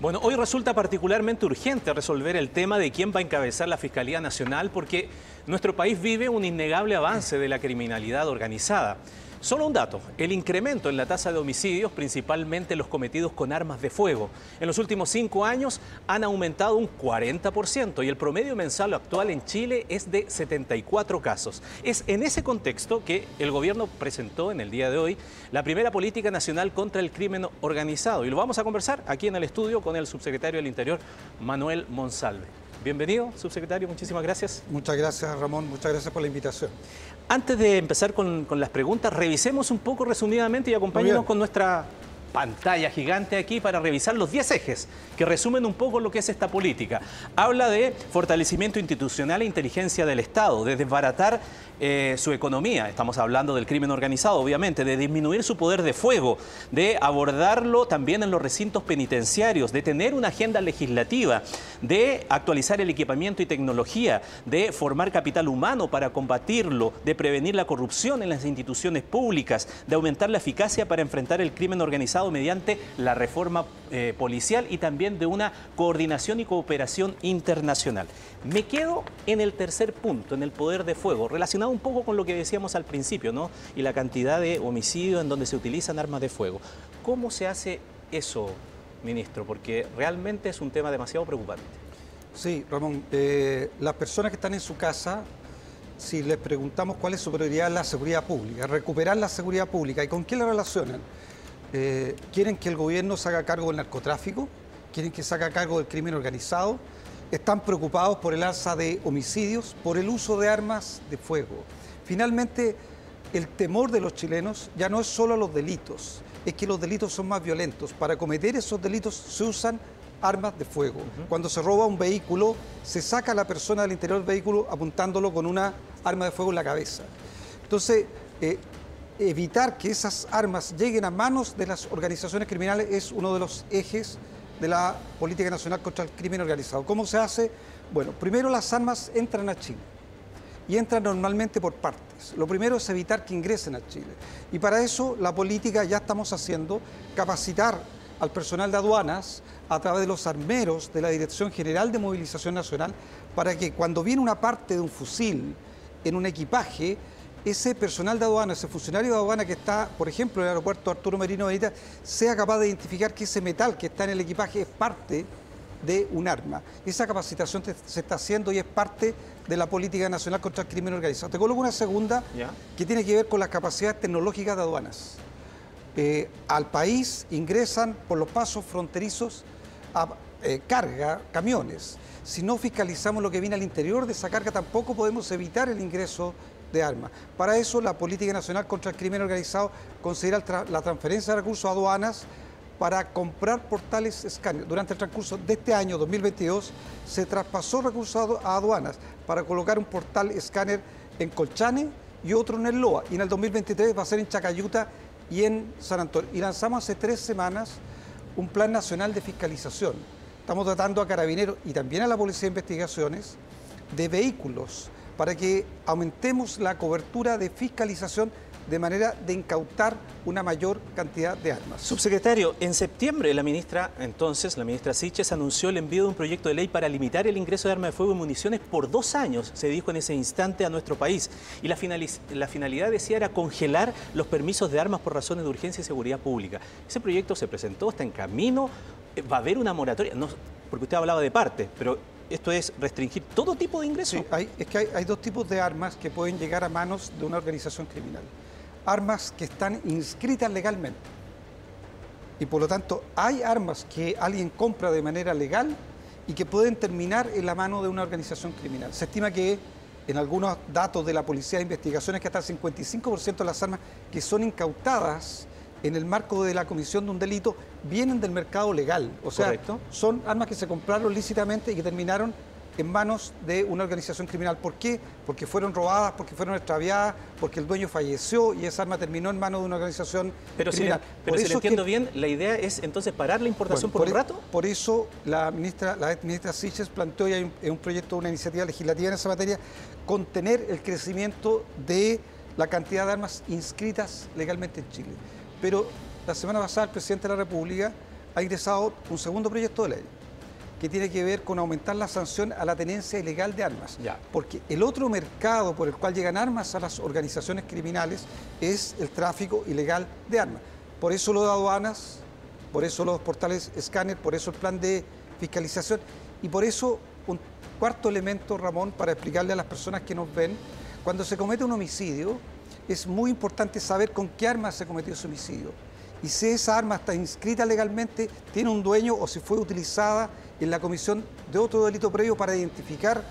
Bueno, hoy resulta particularmente urgente resolver el tema de quién va a encabezar la Fiscalía Nacional porque nuestro país vive un innegable avance de la criminalidad organizada. Solo un dato, el incremento en la tasa de homicidios, principalmente los cometidos con armas de fuego. En los últimos cinco años han aumentado un 40% y el promedio mensal actual en Chile es de 74 casos. Es en ese contexto que el gobierno presentó en el día de hoy la primera política nacional contra el crimen organizado y lo vamos a conversar aquí en el estudio con el subsecretario del Interior, Manuel Monsalve. Bienvenido, subsecretario, muchísimas gracias. Muchas gracias, Ramón, muchas gracias por la invitación. Antes de empezar con, con las preguntas, revisemos un poco resumidamente y acompáñenos con nuestra pantalla gigante aquí para revisar los 10 ejes que resumen un poco lo que es esta política. Habla de fortalecimiento institucional e inteligencia del Estado, de desbaratar eh, su economía, estamos hablando del crimen organizado obviamente, de disminuir su poder de fuego, de abordarlo también en los recintos penitenciarios, de tener una agenda legislativa, de actualizar el equipamiento y tecnología, de formar capital humano para combatirlo, de prevenir la corrupción en las instituciones públicas, de aumentar la eficacia para enfrentar el crimen organizado mediante la reforma eh, policial y también de una coordinación y cooperación internacional. Me quedo en el tercer punto, en el poder de fuego, relacionado un poco con lo que decíamos al principio, ¿no? Y la cantidad de homicidios en donde se utilizan armas de fuego. ¿Cómo se hace eso, ministro? Porque realmente es un tema demasiado preocupante. Sí, Ramón, eh, las personas que están en su casa, si les preguntamos cuál es su prioridad, la seguridad pública, recuperar la seguridad pública, ¿y con qué la relacionan? Eh, ¿Quieren que el gobierno se haga cargo del narcotráfico? ¿Quieren que se haga cargo del crimen organizado? están preocupados por el alza de homicidios, por el uso de armas de fuego. Finalmente, el temor de los chilenos ya no es solo a los delitos, es que los delitos son más violentos. Para cometer esos delitos se usan armas de fuego. Cuando se roba un vehículo, se saca a la persona del interior del vehículo apuntándolo con una arma de fuego en la cabeza. Entonces, eh, evitar que esas armas lleguen a manos de las organizaciones criminales es uno de los ejes de la Política Nacional contra el Crimen Organizado. ¿Cómo se hace? Bueno, primero las armas entran a Chile y entran normalmente por partes. Lo primero es evitar que ingresen a Chile. Y para eso la política ya estamos haciendo, capacitar al personal de aduanas a través de los armeros de la Dirección General de Movilización Nacional para que cuando viene una parte de un fusil en un equipaje, ese personal de aduana, ese funcionario de aduana que está, por ejemplo, en el aeropuerto Arturo Merino Benita, sea capaz de identificar que ese metal que está en el equipaje es parte de un arma. Esa capacitación se está haciendo y es parte de la política nacional contra el crimen organizado. Te coloco una segunda que tiene que ver con las capacidades tecnológicas de aduanas. Eh, al país ingresan por los pasos fronterizos a eh, carga, camiones. Si no fiscalizamos lo que viene al interior de esa carga, tampoco podemos evitar el ingreso de armas. Para eso, la Política Nacional contra el Crimen Organizado considera la transferencia de recursos a aduanas para comprar portales escáner. Durante el transcurso de este año 2022 se traspasó recursos a aduanas para colocar un portal escáner en Colchane y otro en el LOA. Y en el 2023 va a ser en Chacayuta y en San Antonio. Y lanzamos hace tres semanas un plan nacional de fiscalización. Estamos tratando a carabineros y también a la Policía de Investigaciones de vehículos para que aumentemos la cobertura de fiscalización de manera de incautar una mayor cantidad de armas. Subsecretario, en septiembre la ministra, entonces, la ministra Siches anunció el envío de un proyecto de ley para limitar el ingreso de armas de fuego y municiones por dos años, se dijo en ese instante a nuestro país. Y la, la finalidad decía era congelar los permisos de armas por razones de urgencia y seguridad pública. Ese proyecto se presentó, está en camino, va a haber una moratoria, no, porque usted hablaba de parte, pero esto es restringir todo tipo de ingresos. Sí, es que hay, dos tipos de armas que pueden llegar a manos de una organización criminal. Armas que están inscritas legalmente. Y por lo tanto, hay armas que alguien compra de manera legal y que pueden terminar en la mano de una organización criminal. Se estima que en algunos datos de la Policía de Investigaciones que hasta el 55% de las armas que son incautadas en el marco de la comisión de un delito vienen del mercado legal. O sea, son armas que se compraron lícitamente y que terminaron en manos de una organización criminal. ¿Por qué? Porque fueron robadas, porque fueron extraviadas, porque el dueño falleció y esa arma terminó en manos de una organización pero criminal. Si, pero si lo entiendo bien, la idea es entonces parar la importación por, un e- rato. Por eso la ministra, la ministra Siches planteó ya un, un proyecto, una iniciativa legislativa en esa materia, contener el crecimiento de la cantidad de armas inscritas legalmente en Chile. Pero la semana pasada el presidente de la República ha ingresado un segundo proyecto de ley que tiene que ver con aumentar la sanción a la tenencia ilegal de armas. Porque el otro mercado por el cual llegan armas a las organizaciones criminales es el tráfico ilegal de armas. Por eso lo de aduanas, por eso los portales escáner, por eso el plan de fiscalización y por eso un cuarto elemento, Ramón, para explicarle a las personas que nos ven, cuando se comete un homicidio, es muy importante saber con qué arma se cometió ese homicidio. Y si esa arma está inscrita legalmente, tiene un dueño o si fue utilizada en la comisión de otro delito previo para identificar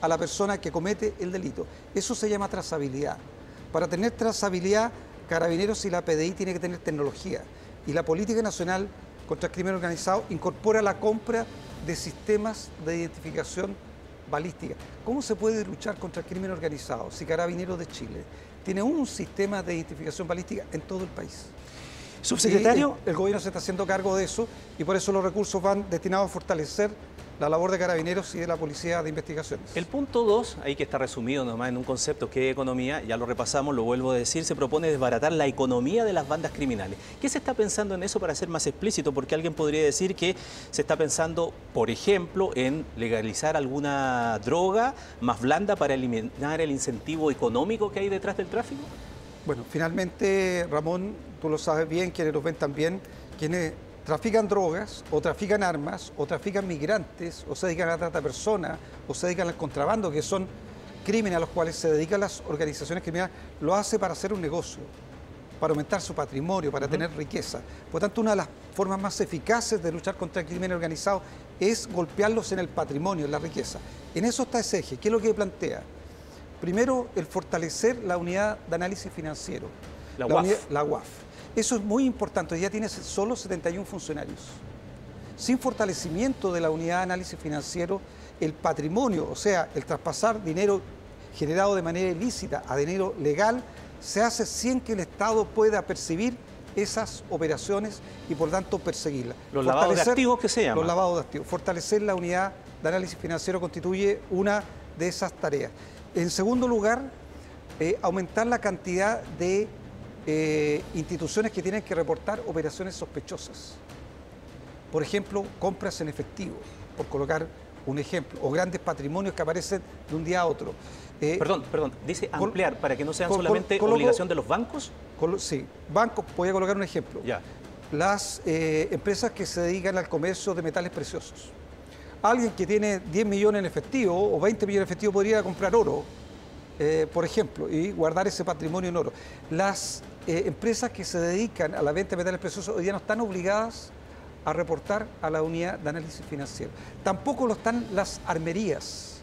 a la persona que comete el delito. Eso se llama trazabilidad. Para tener trazabilidad, Carabineros y la PDI tienen que tener tecnología. Y la Política Nacional contra el Crimen Organizado incorpora la compra de sistemas de identificación balística. ¿Cómo se puede luchar contra el crimen organizado si Carabineros de Chile tiene un sistema de identificación balística en todo el país? Subsecretario. el, gobierno se está haciendo cargo de eso y por eso los recursos van destinados a fortalecer la labor de carabineros y de la policía de investigaciones. El punto 2, ahí que está resumido nomás en un concepto que es economía, ya lo repasamos, lo vuelvo a decir, se propone desbaratar la economía de las bandas criminales. ¿Qué se está pensando en eso para ser más explícito? Porque alguien podría decir que se está pensando, por ejemplo, en legalizar alguna droga más blanda para eliminar el incentivo económico que hay detrás del tráfico. Bueno, finalmente, Ramón, tú lo sabes bien, quienes lo ven también, quienes trafican drogas o trafican armas o trafican migrantes o se dedican a la trata de personas o se dedican al contrabando, que son crímenes a los cuales se dedican las organizaciones criminales, lo hace para hacer un negocio, para aumentar su patrimonio, para tener riqueza. Por tanto, una de las formas más eficaces de luchar contra el crimen organizado es golpearlos en el patrimonio, en la riqueza. En eso está ese eje. ¿Qué es lo que plantea? Primero, el fortalecer la unidad de análisis financiero. La, UAF. la UAF eso es muy importante, ya tiene solo 71 funcionarios. Sin fortalecimiento de la unidad de análisis financiero, el patrimonio, o sea, el traspasar dinero generado de manera ilícita a dinero legal, se hace sin que el Estado pueda percibir esas operaciones y por tanto perseguirlas. Los lavados de activos que se llaman. Los lavados de activos. Fortalecer la unidad de análisis financiero constituye una de esas tareas. En segundo lugar, eh, aumentar la cantidad de eh, instituciones que tienen que reportar operaciones sospechosas. Por ejemplo, compras en efectivo, por colocar un ejemplo, o grandes patrimonios que aparecen de un día a otro. Eh, perdón, perdón, dice ampliar para que no sean solamente obligación de los bancos. sí, bancos, voy a colocar un ejemplo. Ya. Las eh, empresas que se dedican al comercio de metales preciosos. Alguien que tiene 10 millones en efectivo o 20 millones en efectivo podría comprar oro, por ejemplo, y guardar ese patrimonio en oro. Las eh, empresas que se dedican a la venta de metales preciosos hoy día no están obligadas a reportar a la unidad de análisis financiero. Tampoco lo están las armerías,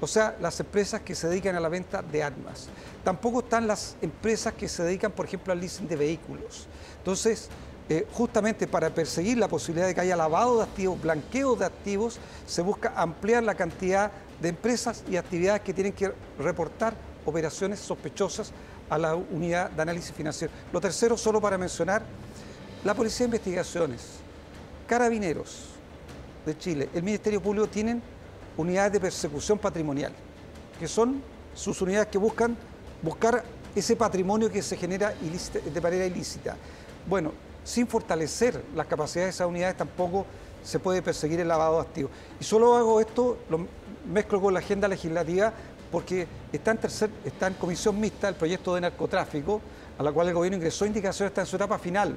o sea, las empresas que se dedican a la venta de armas. Tampoco están las empresas que se dedican, por ejemplo, al leasing de vehículos. Entonces, eh, justamente para perseguir la posibilidad de que haya lavado de activos, blanqueo de activos, se busca ampliar la cantidad de empresas y actividades que tienen que reportar operaciones sospechosas a la unidad de análisis financiero. Lo tercero, solo para mencionar, la Policía de Investigaciones, Carabineros de Chile, el Ministerio Público tienen unidades de persecución patrimonial, que son sus unidades que buscan buscar ese patrimonio que se genera de manera ilícita. Bueno, sin fortalecer las capacidades de esas unidades tampoco se puede perseguir el lavado de activos. Y solo hago esto, mezclo con la agenda legislativa porque está en, tercer, está en comisión mixta el proyecto de narcotráfico, a la cual el gobierno ingresó indicaciones, está en su etapa final.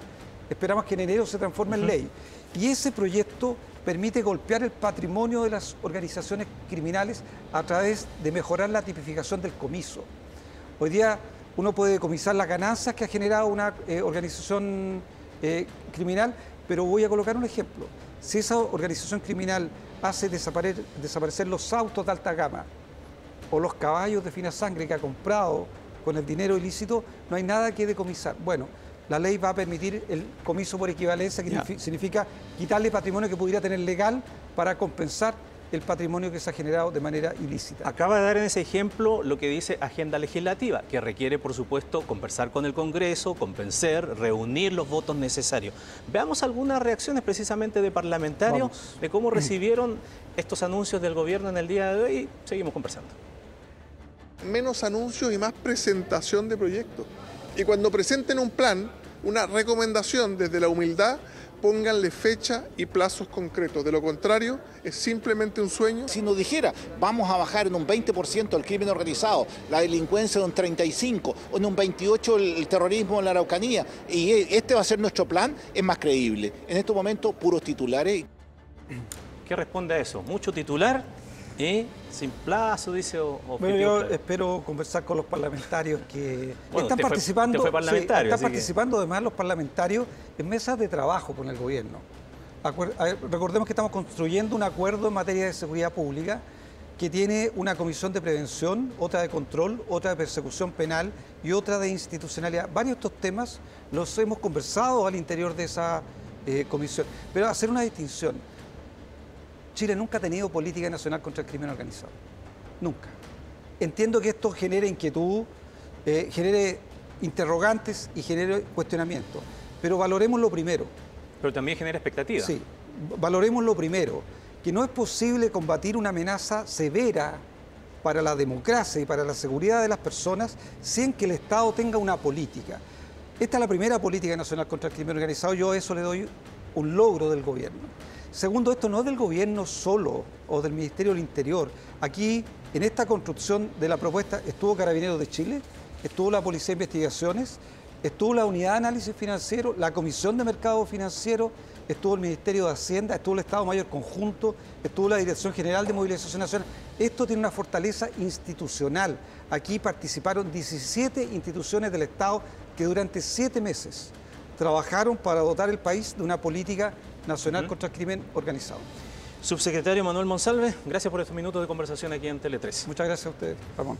Esperamos que en enero se transforme en ley. Y ese proyecto permite golpear el patrimonio de las organizaciones criminales a través de mejorar la tipificación del comiso. Hoy día uno puede decomisar las ganancias que ha generado una eh, organización eh, criminal, pero voy a colocar un ejemplo. Si esa organización criminal hace desaparecer, desaparecer los autos de alta gama, o los caballos de fina sangre que ha comprado con el dinero ilícito, no hay nada que decomisar. Bueno, la ley va a permitir el comiso por equivalencia, que significa quitarle patrimonio que pudiera tener legal para compensar el patrimonio que se ha generado de manera ilícita. Acaba de dar en ese ejemplo lo que dice agenda legislativa, que requiere, por supuesto, conversar con el Congreso, convencer, reunir los votos necesarios. Veamos algunas reacciones precisamente de parlamentarios de cómo recibieron estos anuncios del gobierno en el día de hoy y seguimos conversando menos anuncios y más presentación de proyectos. Y cuando presenten un plan, una recomendación desde la humildad, pónganle fecha y plazos concretos. De lo contrario, es simplemente un sueño. Si nos dijera, vamos a bajar en un 20% el crimen organizado, la delincuencia en un 35% o en un 28% el terrorismo en la Araucanía, y este va a ser nuestro plan, es más creíble. En estos momentos, puros titulares. ¿Qué responde a eso? ¿Mucho titular? ¿Y sin plazo, dice? O, bueno, yo espero conversar con los parlamentarios que están participando. están participando además los parlamentarios en mesas de trabajo con el gobierno. Recordemos que estamos construyendo un acuerdo en materia de seguridad pública que tiene una comisión de prevención, otra de control, otra de persecución penal y otra de institucionalidad. Varios de estos temas los hemos conversado al interior de esa eh, comisión. Pero hacer una distinción Chile nunca ha tenido política nacional contra el crimen organizado. Nunca. Entiendo que esto genere inquietud, eh, genere interrogantes y genere cuestionamientos. Pero valoremos lo primero. Pero también genera expectativa. Sí, valoremos lo primero, que no es posible combatir una amenaza severa para la democracia y para la seguridad de las personas sin que el Estado tenga una política. Esta es la primera política nacional contra el crimen organizado, yo a eso le doy un logro del gobierno. Segundo, esto no es del gobierno solo o del Ministerio del Interior. Aquí, en esta construcción de la propuesta, estuvo Carabineros de Chile, estuvo la Policía de Investigaciones, estuvo la Unidad de Análisis Financiero, la Comisión de Mercado Financiero, estuvo el Ministerio de Hacienda, estuvo el Estado Mayor Conjunto, estuvo la Dirección General de Movilización Nacional. Esto tiene una fortaleza institucional. Aquí participaron 17 instituciones del Estado que durante siete meses trabajaron para dotar el país de una política nacional contra el crimen organizado. Subsecretario Manuel Monsalve, gracias por estos minutos de conversación aquí en Tele 3. Muchas gracias a ustedes, Ramón.